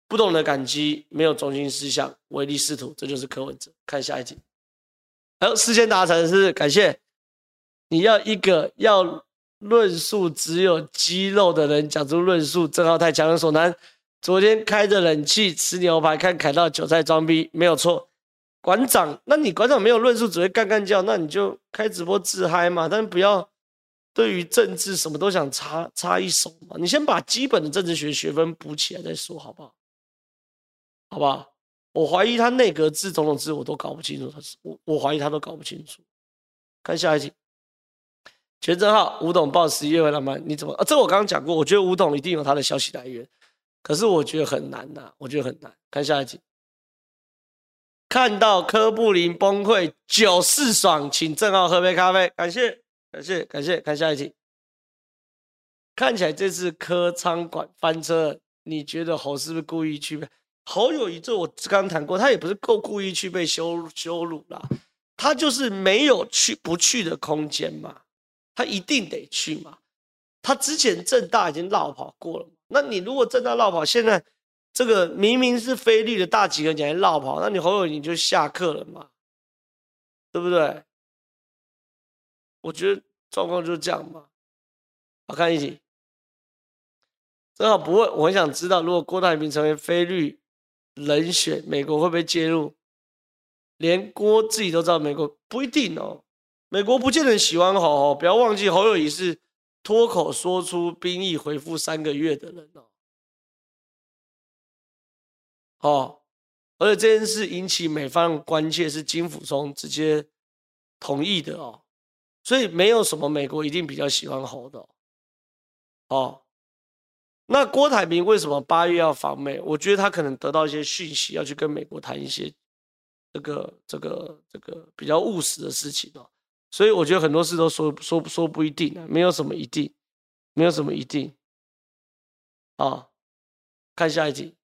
不懂得感激，没有中心思想，唯利是图，这就是柯文哲。看下一题，好，事先达成是感谢。你要一个要论述只有肌肉的人讲出论述，正好太强人所难。昨天开着冷气吃牛排，看凯道韭菜装逼，没有错。馆长，那你馆长没有论述，只会干干叫，那你就开直播自嗨嘛。但不要对于政治什么都想插插一手嘛。你先把基本的政治学学分补起来再说，好不好？好不好？我怀疑他内阁制、总统制我都搞不清楚，他是我我怀疑他都搞不清楚。看下一题，全正浩，吴董报十一月回来吗？你怎么啊？这我刚刚讲过，我觉得吴董一定有他的消息来源，可是我觉得很难呐、我觉得很难。看下一题。看到柯布林崩溃，酒是爽，请正浩喝杯咖啡。感谢，感谢，感谢。看下一题，看起来这次柯仓管翻车，你觉得侯是不是故意去？侯友宜这我刚谈过，他也不是够故意去被羞羞辱啦，他就是没有去不去的空间嘛，他一定得去嘛。他之前政大已经落跑过了，那你如果政大落跑，现在？这个明明是菲律的大几个，你还落跑，那你侯友宜就下课了嘛，对不对？我觉得状况就是这样嘛。好，看一集，正好不会，我很想知道，如果郭台铭成为菲律人选，美国会不会介入？连郭自己都知道，美国不一定哦。美国不见得喜欢侯，不要忘记侯友宜是脱口说出兵役回复三个月的人哦。哦，而且这件事引起美方关切，是金溥聪直接同意的哦，所以没有什么美国一定比较喜欢侯的哦。哦，那郭台铭为什么八月要访美？我觉得他可能得到一些讯息，要去跟美国谈一些这个这个这个比较务实的事情哦。所以我觉得很多事都说说说不一定啊，没有什么一定，没有什么一定。啊，看下一题。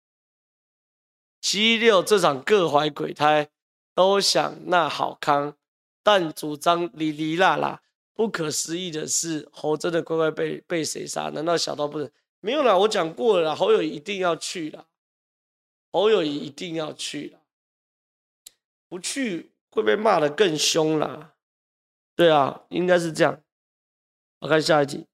七六这场各怀鬼胎，都想那好康，但主张哩哩啦啦。不可思议的是，侯真的乖乖被被谁杀？难道小到不能？没有啦，我讲过了啦，侯友一定要去啦，侯友一定要去啦，不去会被骂得更凶啦。对啊，应该是这样。我看下一题，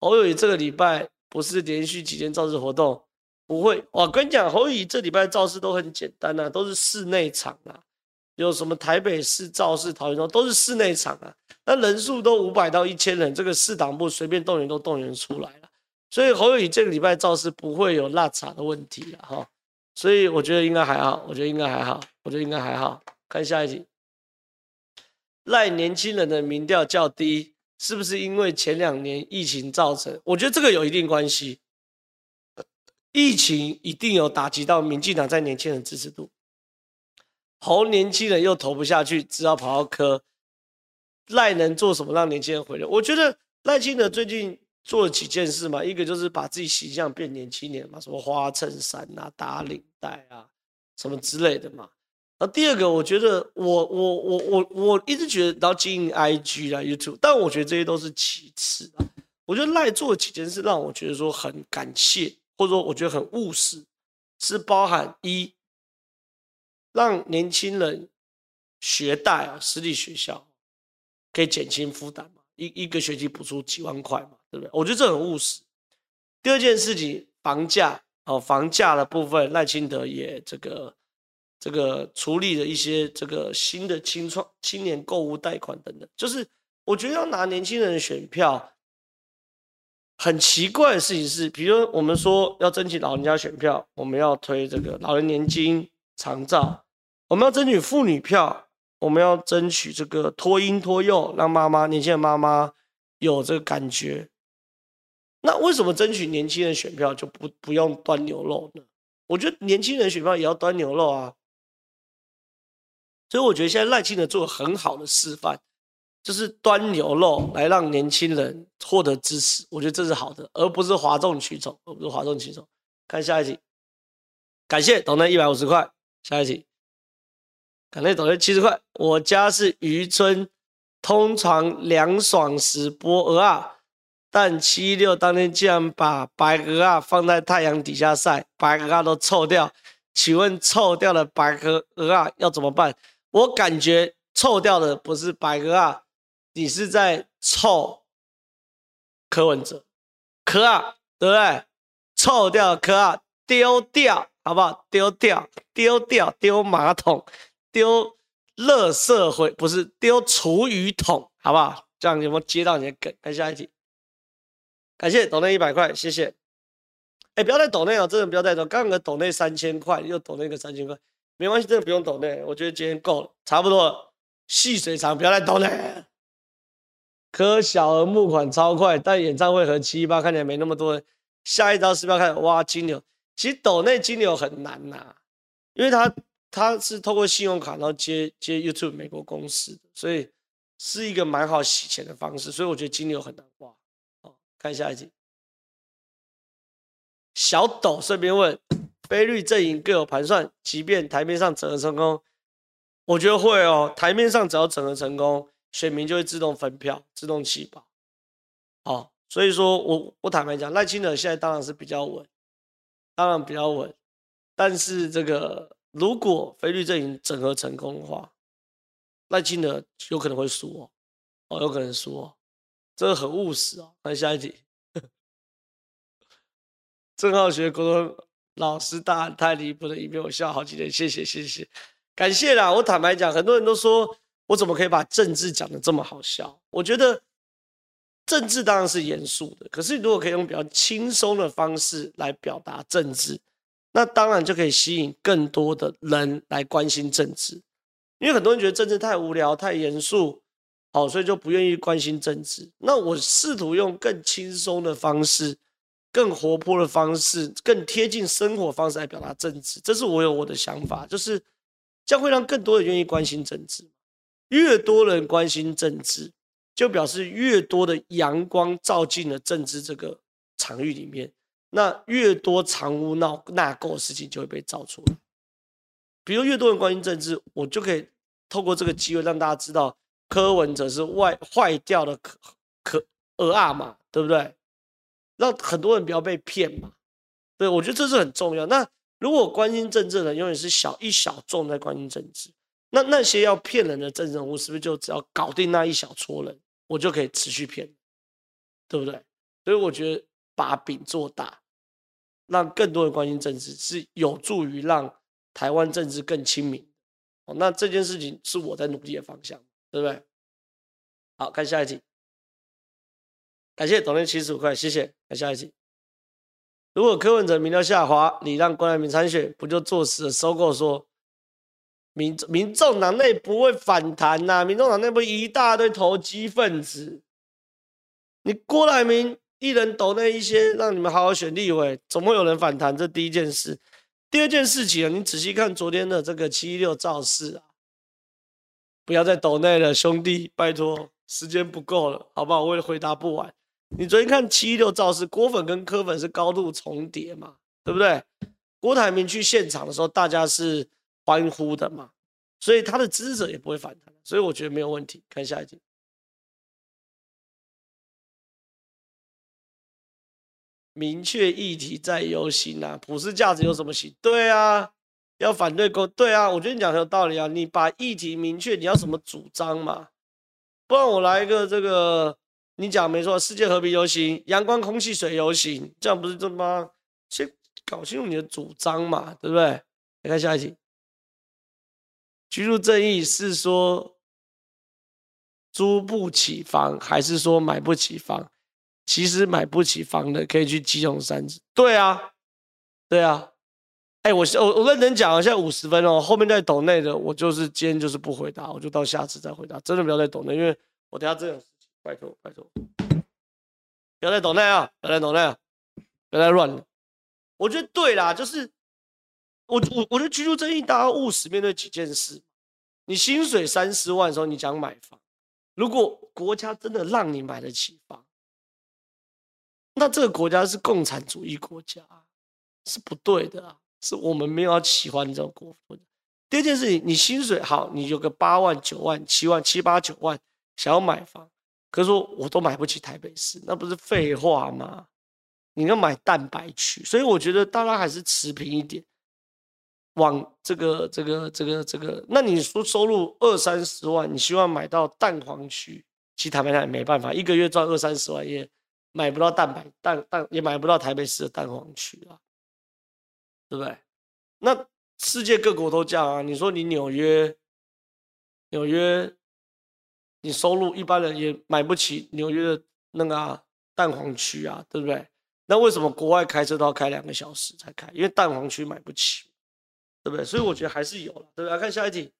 侯友宜这个礼拜。不是连续几天造势活动，不会。我跟你讲，侯友宜这礼拜造势都很简单呐、啊，都是室内场啊。有什么台北市、造势、桃园州都是室内场啊，那人数都五百到一千人，这个市党部随便动员都动员出来了，所以侯友宜这个礼拜造势不会有落差的问题了哈，所以我觉得应该还好，我觉得应该还好，我觉得应该还好。看下一题，赖年轻人的民调较低，是不是因为前两年疫情造成？我觉得这个有一定关系。疫情一定有打击到民进党在年轻人支持度，侯年轻人又投不下去，只好跑到柯。赖能做什么让年轻人回流？我觉得赖清德最近做了几件事嘛，一个就是把自己形象变年轻点嘛，什么花衬衫啊、打领带啊，什么之类的嘛。然后第二个，我觉得我我我我我一直觉得然后经营 IG 啊、YouTube，但我觉得这些都是其次啊。我觉得赖做了几件事让我觉得说很感谢。或者说，我觉得很务实，是包含一，让年轻人学贷啊，私立学校可以减轻负担嘛，一一个学期补助几万块嘛，对不对？我觉得这很务实。第二件事情，房价哦，房价的部分，赖清德也这个这个处理了一些这个新的青创青年购物贷款等等，就是我觉得要拿年轻人的选票。很奇怪的事情是，比如我们说要争取老人家选票，我们要推这个老人年金长照，我们要争取妇女票，我们要争取这个托婴托幼，让妈妈年轻的妈妈有这个感觉。那为什么争取年轻人选票就不不用端牛肉呢？我觉得年轻人选票也要端牛肉啊。所以我觉得现在赖清德做很好的示范。就是端牛肉来让年轻人获得支持，我觉得这是好的，而不是哗众取宠，而不是哗众取宠。看下一题，感谢董内一百五十块。下一题，感谢斗内七十块。我家是渔村，通常凉爽时剥蚵仔，但七六当天竟然把白鹅啊放在太阳底下晒，白鹅啊都臭掉。请问臭掉的白鹅鹅啊要怎么办？我感觉臭掉的不是白鹅啊。你是在臭柯文哲，柯啊，对不对？臭掉柯啊，丢掉好不好？丢掉，丢掉，丢马桶，丢垃圾回，不是丢厨余桶，好不好？这样有没有接到你的梗？看下一题，感谢抖内一百块，谢谢。哎，不要再抖内了，真的不要再抖。刚刚抖内三千块，又抖内个三千块，没关系，真的不用抖内。我觉得今天够了，差不多了。细水长，不要再抖内。柯小额募款超快，但演唱会和七一八看起来没那么多人。下一招是不是要开始挖金牛？其实抖内金牛很难呐、因为他他是透过信用卡然后接接 YouTube 美国公司的，所以是一个蛮好洗钱的方式。所以我觉得金牛很难挖。看下一集。小抖顺便问：非绿阵营各有盘算，即便台面上整合成功，我觉得会哦。台面上只要整合成功。选民就会自动分票，自动弃保。好，所以说我我坦白讲，赖清德现在当然是比较稳，当然比较稳。但是这个如果非绿阵营整合成功的话，赖清德有可能会输哦，哦，有可能输哦，这个很务实哦。看下一题，郑浩学国中老师大太离谱的影片，我笑好几天，谢谢谢谢，感谢啦。我坦白讲，很多人都说。我怎么可以把政治讲得这么好笑？我觉得政治当然是严肃的，可是如果可以用比较轻松的方式来表达政治，那当然就可以吸引更多的人来关心政治。因为很多人觉得政治太无聊、太严肃，好，所以就不愿意关心政治。那我试图用更轻松的方式、更活泼的方式、更贴近生活方式来表达政治，这是我有我的想法，就是将会让更多人愿意关心政治。越多人关心政治，就表示越多的阳光照进了政治这个场域里面，那越多藏污纳纳垢的事情就会被照出来。比如越多人关心政治，我就可以透过这个机会让大家知道柯文哲是坏坏掉的可可蚵仔嘛，对不对？让很多人不要被骗嘛。对，我觉得这是很重要。那如果关心政治的人永远是小一小众在关心政治。那那些要骗人的政治人物，是不是就只要搞定那一小撮人，我就可以持续骗，对不对？所以我觉得把饼做大，让更多人关心政治，是有助于让台湾政治更亲民。哦，那这件事情是我在努力的方向，对不对？好，看下一题。感谢董内七十五块，谢谢。看下一题。如果柯文哲民调下滑，你让郭台铭参选，不就坐实了收购说民民众党内不会反弹呐、民众党内部一大堆投机分子，你郭台铭一人抖那一些，让你们好好选立委，总会有人反弹。这第一件事。第二件事情啊，你仔细看昨天的这个七一六造势啊，不要再抖内了，兄弟，拜托，时间不够了，好不好？我也回答不完。你昨天看七六造势，郭粉跟柯粉是高度重叠嘛，对不对？郭台铭去现场的时候，大家是欢呼的嘛，所以他的支持者也不会反弹，所以我觉得没有问题。看下一题。明确议题在游行啊，普世价值有什么行？对啊，要反对公，对啊，我觉得你讲很有道理啊。你把议题明确，你要什么主张嘛？不然我来一个这个，你讲没错，世界和平游行、阳光、空气、水游行，这样不是这么？先搞清楚你的主张嘛，对不对？来看下一题，居住正义是说租不起房，还是说买不起房？其实买不起房的可以去基隆三芝。对啊，对啊。哎，我我我认真讲，现在五十分哦，后面在抖内的，我就是今天就是不回答，我就到下次再回答。真的不要再抖内，因为我等下真有事情，拜托拜托，不要再抖内啊，不要再抖内啊，不要再乱了。我觉得对啦，就是我我我觉得居住正义，大家务实面对几件事。你薪水三十万的时候，你讲买房，如果国家真的让你买得起房。那这个国家是共产主义国家，是不对的啊！是我们没有要喜欢这种国家。第二件事情，你薪水好，你有个八万、九万、七万、七八九万，想要买房，可是说我都买不起台北市，那不是废话吗？你要买蛋白区，所以我觉得大家还是持平一点，往这个、这个、这个、这个。那你说收入二三十万，你希望买到蛋黄区，其实台北人没办法，一个月赚二三十万也。买不到蛋白蛋蛋，也买不到台北市的蛋黄区啊，对不对？那世界各国都这样啊。你说你纽约，纽约，你收入一般人也买不起纽约的那个、啊、蛋黄区啊，对不对？那为什么国外开车都要开两个小时才开？因为蛋黄区买不起，对不对？所以我觉得还是有，对不对？来看下一题。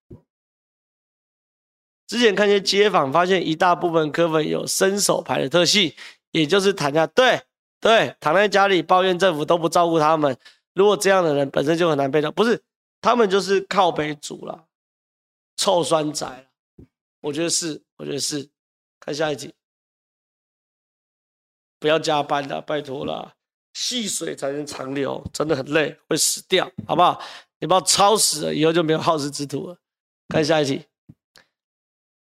之前看见街访，发现一大部分科粉有伸手牌的特性。也就是躺下，对对，躺在家里抱怨政府都不照顾他们。如果这样的人本身就很难被照，不是他们就是靠北族了，臭酸仔。我觉得是，我觉得是。看下一集，不要加班了，拜托了，细水才能长流，真的很累，会死掉，好不好？你不要超时了，以后就没有好事之徒了。看下一集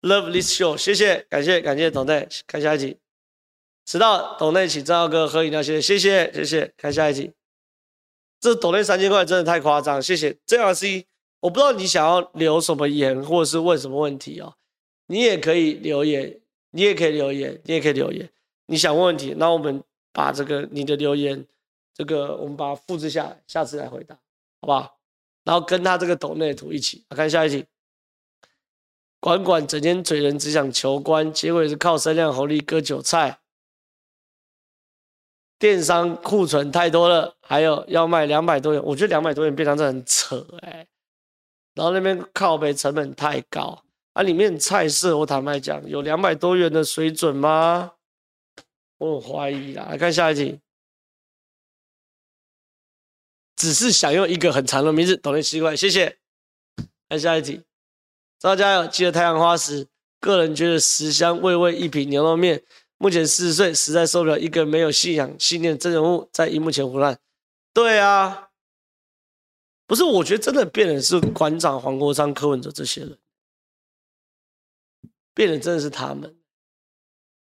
，Love this show，谢谢，感谢感谢董队，看下一集。迟到，董内请正浩哥喝饮料，谢谢，谢谢，谢谢。看下一集，这抖内三千块真的太夸张，谢谢。JRC，我不知道你想要留什么言，或者是问什么问题哦，你也可以留言，你也可以留言，你也可以留言。你想问问题，那我们把这个你的留言，这个我们把它复制下来，下次来回答，好不好？然后跟他这个抖内图一起看下一题。管管整天嘴人，只想求官，结果也是靠声量红利割韭菜。电商库存太多了，还有要卖两百多元，我觉得两百多元便当真的很扯哎、然后那边靠北成本太高，啊，里面菜色我坦白讲，有两百多元的水准吗？我很怀疑啦。来看下一题，只是想用一个很长的名字，抖内七块，谢谢。看下一题，大家有记得太阳花时，个人觉得十香味味一品牛肉面。目前四十岁，实在受不了一个没有信仰、信念的真人物在荧幕前胡乱。对啊，不是，我觉得真的变的是馆长黄国昌、柯文哲这些人，变的真的是他们。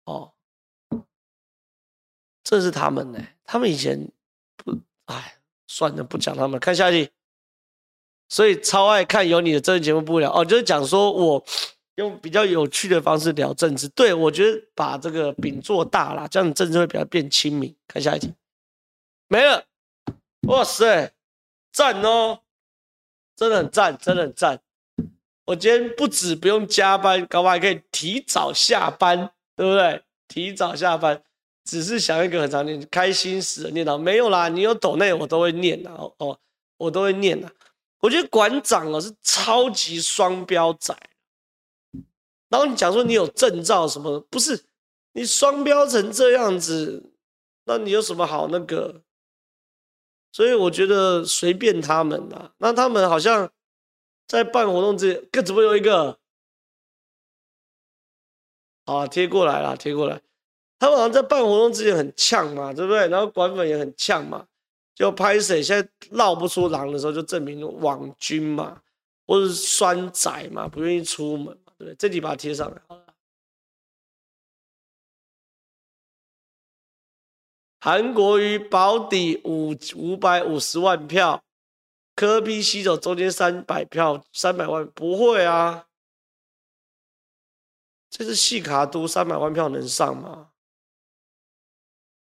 哦，这是他们呢，他们以前不，哎，算了，不讲他们，看下一题。所以超爱看有你的真人节目不了哦，就是讲说我。用比较有趣的方式聊政治，对，我觉得把这个饼做大了，这样政治会比较变亲民。看下一题，没了，哇塞，赞哦，真的很赞，真的很赞。我今天不止不用加班，搞不好还可以提早下班，对不对？提早下班，只是想一个很常念开心死了念到，没有啦，你有抖内我都会念的哦哦，我都会念的。我觉得馆长哦是超级双标仔，然后你讲说你有证照什么，不是你双标成这样子，那你有什么好那个？所以我觉得随便他们啦，那他们好像。在办活动之前，各怎么有一个？啊，贴过来了，贴过来。他们好像在办活动之前很呛嘛，对不对？然后管粉也很呛嘛，就拍谁现在闹不出狼的时候，就证明网军嘛，或者是酸仔嘛，不愿意出门，对不对？这里把它贴上来。韩国瑜保底五五百五十万票。柯 P 吸走中间三百票，三百万不会啊？这是细卡都三百万票能上吗？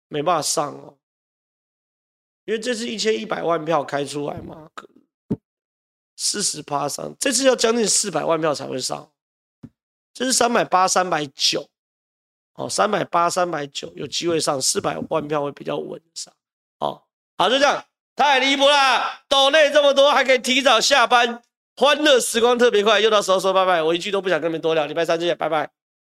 没办法上哦，因为这是一千一百万票开出来嘛，四十趴上，这次要将近四百万票才会上，这是三百八、三百九，哦，三百八、三百九有机会上，四百万票会比较稳上，哦，好，就这样。太离谱啦！抖内这么多，还可以提早下班，欢乐时光特别快，又到时候说拜拜。我一句都不想跟你们多聊，礼拜三见，拜拜。